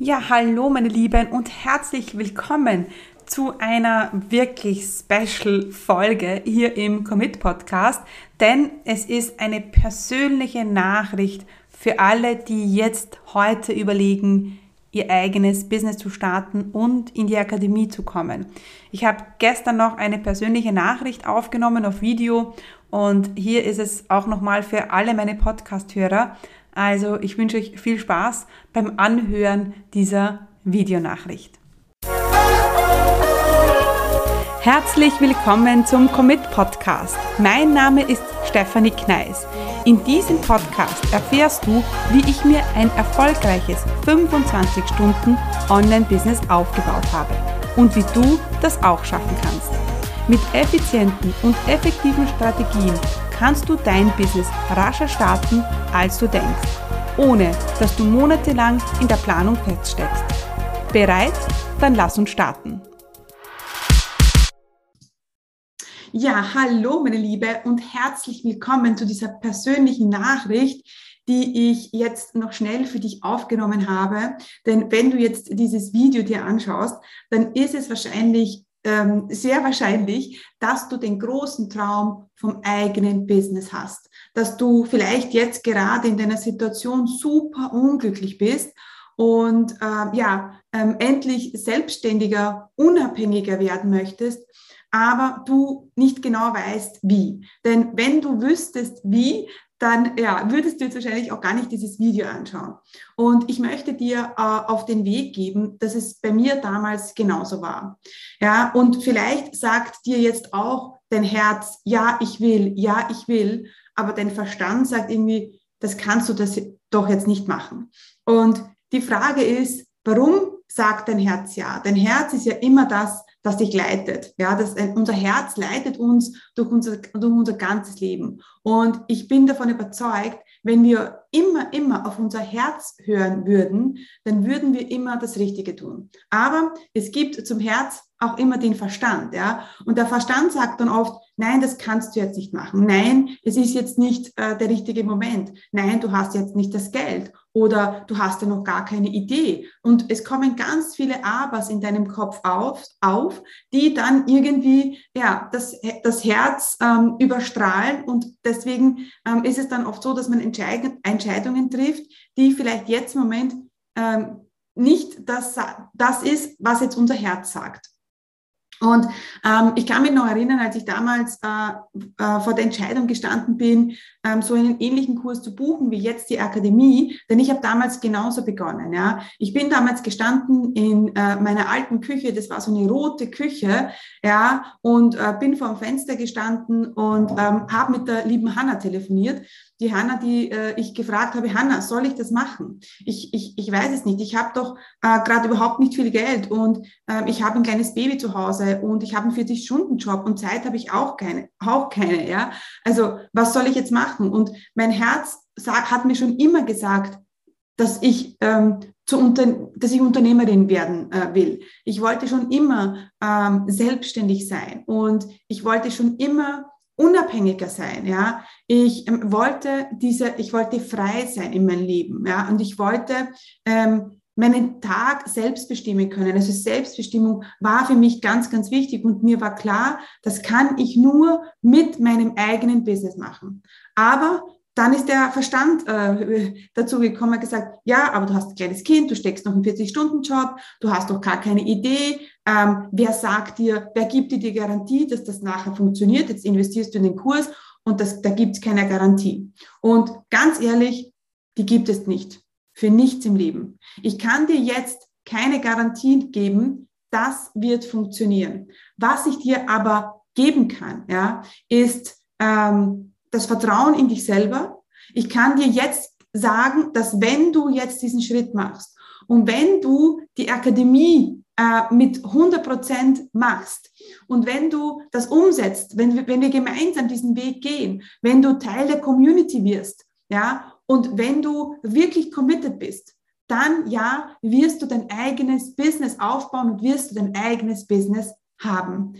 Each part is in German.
Ja, hallo meine Lieben und herzlich willkommen zu einer wirklich special Folge hier im Commit Podcast, denn es ist eine persönliche Nachricht für alle, die jetzt heute überlegen, ihr eigenes Business zu starten und in die Akademie zu kommen. Ich habe gestern noch eine persönliche Nachricht aufgenommen auf Video und hier ist es auch nochmal für alle meine Podcast-Hörer. Also ich wünsche euch viel Spaß beim Anhören dieser Videonachricht. Herzlich willkommen zum Commit Podcast. Mein Name ist Stefanie Kneis. In diesem Podcast erfährst du, wie ich mir ein erfolgreiches 25 Stunden Online-Business aufgebaut habe und wie du das auch schaffen kannst. Mit effizienten und effektiven Strategien kannst du dein Business rascher starten, als du denkst, ohne dass du monatelang in der Planung feststeckst. Bereit? Dann lass uns starten. Ja, hallo meine Liebe und herzlich willkommen zu dieser persönlichen Nachricht, die ich jetzt noch schnell für dich aufgenommen habe. Denn wenn du jetzt dieses Video dir anschaust, dann ist es wahrscheinlich ähm, sehr wahrscheinlich, dass du den großen Traum vom eigenen Business hast, dass du vielleicht jetzt gerade in deiner Situation super unglücklich bist und äh, ja, ähm, endlich selbstständiger, unabhängiger werden möchtest, aber du nicht genau weißt, wie. Denn wenn du wüsstest, wie, dann ja, würdest du jetzt wahrscheinlich auch gar nicht dieses Video anschauen. Und ich möchte dir äh, auf den Weg geben, dass es bei mir damals genauso war. Ja, und vielleicht sagt dir jetzt auch dein Herz, ja, ich will, ja, ich will, aber dein Verstand sagt irgendwie, das kannst du das doch jetzt nicht machen. Und die Frage ist, warum sagt dein Herz ja? Dein Herz ist ja immer das, das dich leitet. Ja, das, äh, unser Herz leitet uns durch unser, durch unser ganzes Leben. Und ich bin davon überzeugt, wenn wir immer, immer auf unser Herz hören würden, dann würden wir immer das Richtige tun. Aber es gibt zum Herz auch immer den Verstand, ja. Und der Verstand sagt dann oft, nein, das kannst du jetzt nicht machen. Nein, es ist jetzt nicht äh, der richtige Moment. Nein, du hast jetzt nicht das Geld oder du hast ja noch gar keine Idee. Und es kommen ganz viele Abers in deinem Kopf auf, auf die dann irgendwie ja, das, das Herz ähm, überstrahlen. Und deswegen ähm, ist es dann oft so, dass man Entscheidungen trifft, die vielleicht jetzt im Moment ähm, nicht das, das ist, was jetzt unser Herz sagt. Und ähm, ich kann mich noch erinnern, als ich damals äh, äh, vor der Entscheidung gestanden bin, ähm, so einen ähnlichen Kurs zu buchen wie jetzt die Akademie, denn ich habe damals genauso begonnen. Ja. Ich bin damals gestanden in äh, meiner alten Küche, das war so eine rote Küche, ja, und äh, bin vor dem Fenster gestanden und ähm, habe mit der lieben Hanna telefoniert die Hanna, die äh, ich gefragt habe, Hanna, soll ich das machen? Ich, ich, ich weiß es nicht. Ich habe doch äh, gerade überhaupt nicht viel Geld und äh, ich habe ein kleines Baby zu Hause und ich habe einen 40-Stunden-Job und Zeit habe ich auch keine, auch keine, ja. Also was soll ich jetzt machen? Und mein Herz sag, hat mir schon immer gesagt, dass ich ähm, zu unter, dass ich Unternehmerin werden äh, will. Ich wollte schon immer ähm, selbstständig sein und ich wollte schon immer unabhängiger sein, ja. Ich ähm, wollte diese, ich wollte frei sein in meinem Leben, ja, und ich wollte ähm, meinen Tag selbst bestimmen können. Also Selbstbestimmung war für mich ganz, ganz wichtig und mir war klar, das kann ich nur mit meinem eigenen Business machen. Aber dann ist der Verstand äh, dazu gekommen, gesagt, ja, aber du hast ein kleines Kind, du steckst noch einen 40-Stunden-Job, du hast doch gar keine Idee. Ähm, wer sagt dir, wer gibt dir die Garantie, dass das nachher funktioniert? Jetzt investierst du in den Kurs und das, da gibt es keine Garantie. Und ganz ehrlich, die gibt es nicht. Für nichts im Leben. Ich kann dir jetzt keine Garantie geben, das wird funktionieren. Was ich dir aber geben kann, ja, ist ähm, das Vertrauen in dich selber. Ich kann dir jetzt sagen, dass wenn du jetzt diesen Schritt machst und wenn du die Akademie äh, mit 100 Prozent machst und wenn du das umsetzt, wenn wir, wenn wir gemeinsam diesen Weg gehen, wenn du Teil der Community wirst, ja, und wenn du wirklich committed bist, dann ja, wirst du dein eigenes Business aufbauen und wirst du dein eigenes Business haben.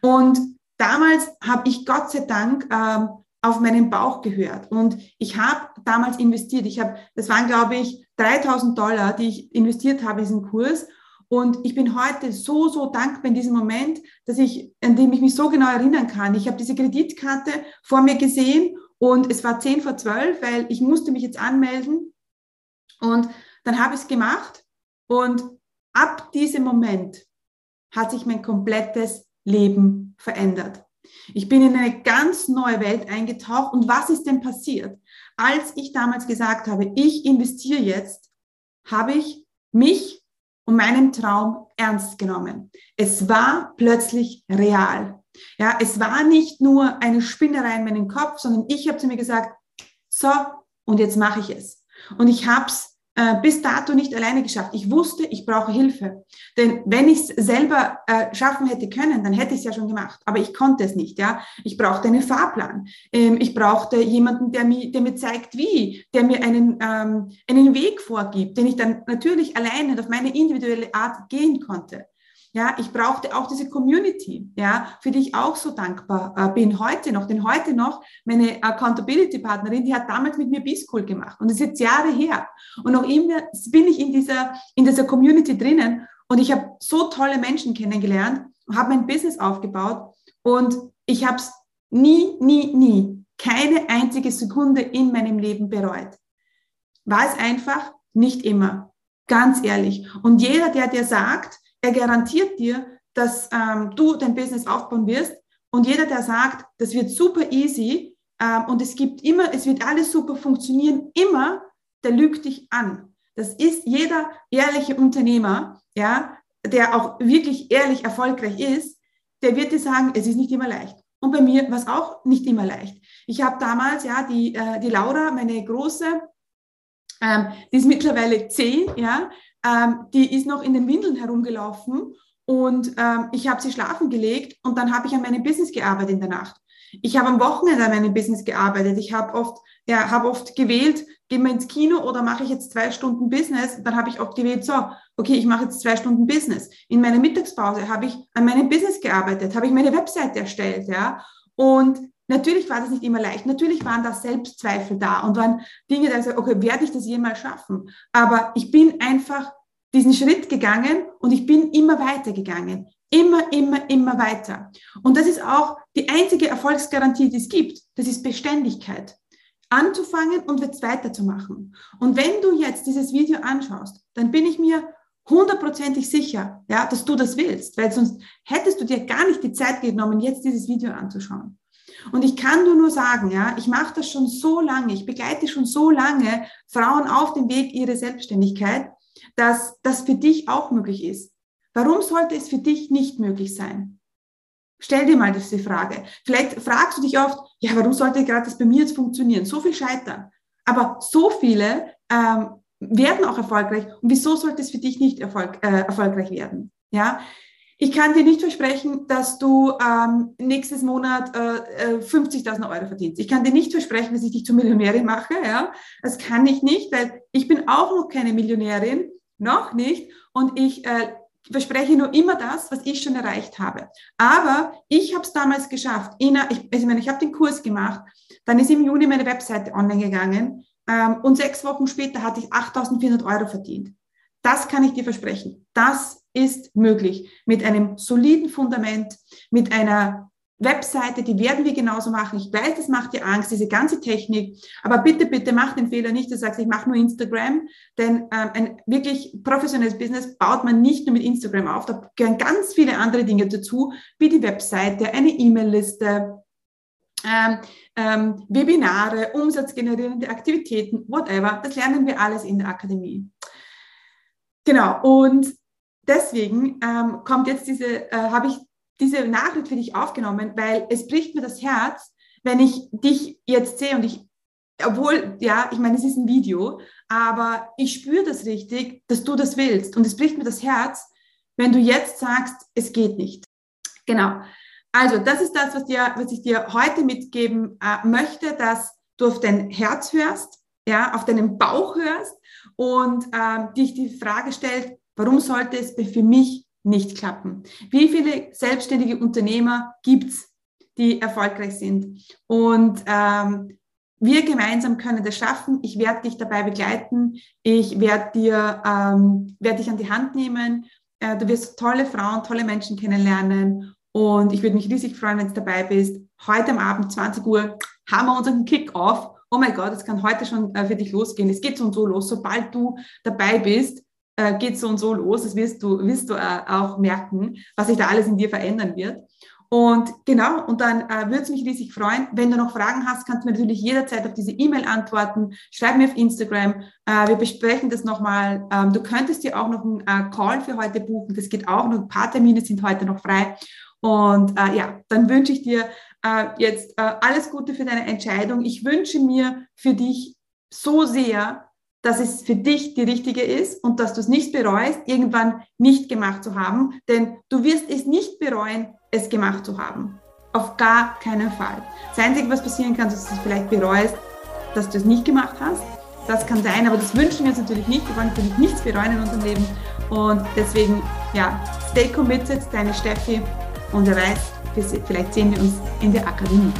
Und damals habe ich Gott sei Dank ähm, auf meinen Bauch gehört. Und ich habe damals investiert. Ich habe, das waren, glaube ich, 3000 Dollar, die ich investiert habe in diesen Kurs. Und ich bin heute so, so dankbar in diesem Moment, dass ich, an dem ich mich so genau erinnern kann. Ich habe diese Kreditkarte vor mir gesehen und es war 10 vor 12, weil ich musste mich jetzt anmelden. Und dann habe ich es gemacht. Und ab diesem Moment hat sich mein komplettes Leben verändert. Ich bin in eine ganz neue Welt eingetaucht. Und was ist denn passiert? Als ich damals gesagt habe, ich investiere jetzt, habe ich mich und meinen Traum ernst genommen. Es war plötzlich real. Ja, es war nicht nur eine Spinnerei in meinem Kopf, sondern ich habe zu mir gesagt, so, und jetzt mache ich es. Und ich habe es äh, bis dato nicht alleine geschafft. Ich wusste, ich brauche Hilfe. Denn wenn ich es selber äh, schaffen hätte können, dann hätte ich es ja schon gemacht. Aber ich konnte es nicht. Ja, Ich brauchte einen Fahrplan. Ähm, ich brauchte jemanden, der mir, der mir zeigt, wie, der mir einen, ähm, einen Weg vorgibt, den ich dann natürlich alleine auf meine individuelle Art gehen konnte. Ja, ich brauchte auch diese Community, ja, für die ich auch so dankbar äh, bin heute noch. Denn heute noch meine Accountability-Partnerin, die hat damals mit mir B-School gemacht und das ist jetzt Jahre her. Und noch immer bin ich in dieser, in dieser Community drinnen und ich habe so tolle Menschen kennengelernt, habe mein Business aufgebaut und ich habe es nie, nie, nie, keine einzige Sekunde in meinem Leben bereut. War es einfach? Nicht immer. Ganz ehrlich. Und jeder, der dir sagt, er garantiert dir, dass ähm, du dein Business aufbauen wirst. Und jeder, der sagt, das wird super easy ähm, und es gibt immer, es wird alles super funktionieren, immer, der lügt dich an. Das ist jeder ehrliche Unternehmer, ja, der auch wirklich ehrlich erfolgreich ist, der wird dir sagen, es ist nicht immer leicht. Und bei mir war es auch nicht immer leicht. Ich habe damals, ja, die, äh, die Laura, meine große, ähm, die ist mittlerweile zehn, ja, ähm, die ist noch in den Windeln herumgelaufen und ähm, ich habe sie schlafen gelegt und dann habe ich an meinem Business gearbeitet in der Nacht. Ich habe am Wochenende an meinem Business gearbeitet. Ich habe oft, ja, habe oft gewählt, gehen wir ins Kino oder mache ich jetzt zwei Stunden Business? Dann habe ich oft gewählt, so, okay, ich mache jetzt zwei Stunden Business. In meiner Mittagspause habe ich an meinem Business gearbeitet, habe ich meine Webseite erstellt, ja. Und natürlich war das nicht immer leicht. Natürlich waren da Selbstzweifel da und waren Dinge, da ich sage, okay, werde ich das jemals schaffen? Aber ich bin einfach diesen Schritt gegangen und ich bin immer weiter gegangen. Immer, immer, immer weiter. Und das ist auch die einzige Erfolgsgarantie, die es gibt. Das ist Beständigkeit. Anzufangen und jetzt weiterzumachen. Und wenn du jetzt dieses Video anschaust, dann bin ich mir hundertprozentig sicher, ja, dass du das willst, weil sonst hättest du dir gar nicht die Zeit genommen, jetzt dieses Video anzuschauen. Und ich kann nur nur sagen, ja, ich mache das schon so lange, ich begleite schon so lange Frauen auf dem Weg ihrer Selbstständigkeit, dass das für dich auch möglich ist. Warum sollte es für dich nicht möglich sein? Stell dir mal diese Frage. Vielleicht fragst du dich oft, ja, warum sollte gerade das bei mir jetzt funktionieren? So viel scheitern. Aber so viele ähm, werden auch erfolgreich. Und wieso sollte es für dich nicht erfolg, äh, erfolgreich werden? Ja, ich kann dir nicht versprechen, dass du ähm, nächstes Monat äh, 50.000 äh, Euro verdienst. Ich kann dir nicht versprechen, dass ich dich zur Millionärin mache. Ja? Das kann ich nicht, weil ich bin auch noch keine Millionärin, noch nicht. Und ich äh, verspreche nur immer das, was ich schon erreicht habe. Aber ich habe es damals geschafft. Ich, also ich meine, ich habe den Kurs gemacht. Dann ist im Juni meine Webseite online gegangen. Ähm, und sechs Wochen später hatte ich 8.400 Euro verdient. Das kann ich dir versprechen. Das ist möglich mit einem soliden Fundament, mit einer Webseite, die werden wir genauso machen. Ich weiß, das macht dir Angst, diese ganze Technik. Aber bitte, bitte mach den Fehler nicht, dass du sagst, ich mache nur Instagram. Denn ähm, ein wirklich professionelles Business baut man nicht nur mit Instagram auf. Da gehören ganz viele andere Dinge dazu, wie die Webseite, eine E-Mail-Liste, ähm, ähm, Webinare, umsatzgenerierende Aktivitäten, whatever. Das lernen wir alles in der Akademie. Genau. Und deswegen ähm, kommt jetzt diese, äh, habe ich diese Nachricht für dich aufgenommen, weil es bricht mir das Herz, wenn ich dich jetzt sehe und ich, obwohl, ja, ich meine, es ist ein Video, aber ich spüre das richtig, dass du das willst. Und es bricht mir das Herz, wenn du jetzt sagst, es geht nicht. Genau. Also, das ist das, was, dir, was ich dir heute mitgeben äh, möchte, dass du auf dein Herz hörst, ja, auf deinen Bauch hörst und ähm, dich die Frage stellt, Warum sollte es für mich nicht klappen? Wie viele selbstständige Unternehmer gibt's, die erfolgreich sind. Und ähm, wir gemeinsam können das schaffen. Ich werde dich dabei begleiten. Ich werde dir, ähm, werde dich an die Hand nehmen. Äh, du wirst tolle Frauen, tolle Menschen kennenlernen. Und ich würde mich riesig freuen, wenn du dabei bist. Heute am Abend, 20 Uhr, haben wir unseren Kick-Off. Oh mein Gott, es kann heute schon äh, für dich losgehen. Es geht so und so los. Sobald du dabei bist, äh, geht so und so los. Das wirst du, wirst du äh, auch merken, was sich da alles in dir verändern wird. Und genau, und dann äh, würde es mich riesig freuen. Wenn du noch Fragen hast, kannst du mir natürlich jederzeit auf diese E-Mail antworten. Schreib mir auf Instagram. Äh, wir besprechen das nochmal. Ähm, du könntest dir auch noch einen äh, Call für heute buchen. Das geht auch noch. Ein paar Termine sind heute noch frei. Und äh, ja, dann wünsche ich dir äh, jetzt äh, alles Gute für deine Entscheidung. Ich wünsche mir für dich so sehr, dass es für dich die richtige ist und dass du es nicht bereust, irgendwann nicht gemacht zu haben. Denn du wirst es nicht bereuen, es gemacht zu haben. Auf gar keinen Fall. Das Einzige, was passieren kann, ist, dass du es vielleicht bereust, dass du es nicht gemacht hast. Das kann sein, aber das wünschen wir uns natürlich nicht. Wir wollen natürlich nichts bereuen in unserem Leben. Und deswegen, ja, stay committed, deine Steffi. Und wer weiß, vielleicht sehen wir uns in der Akademie.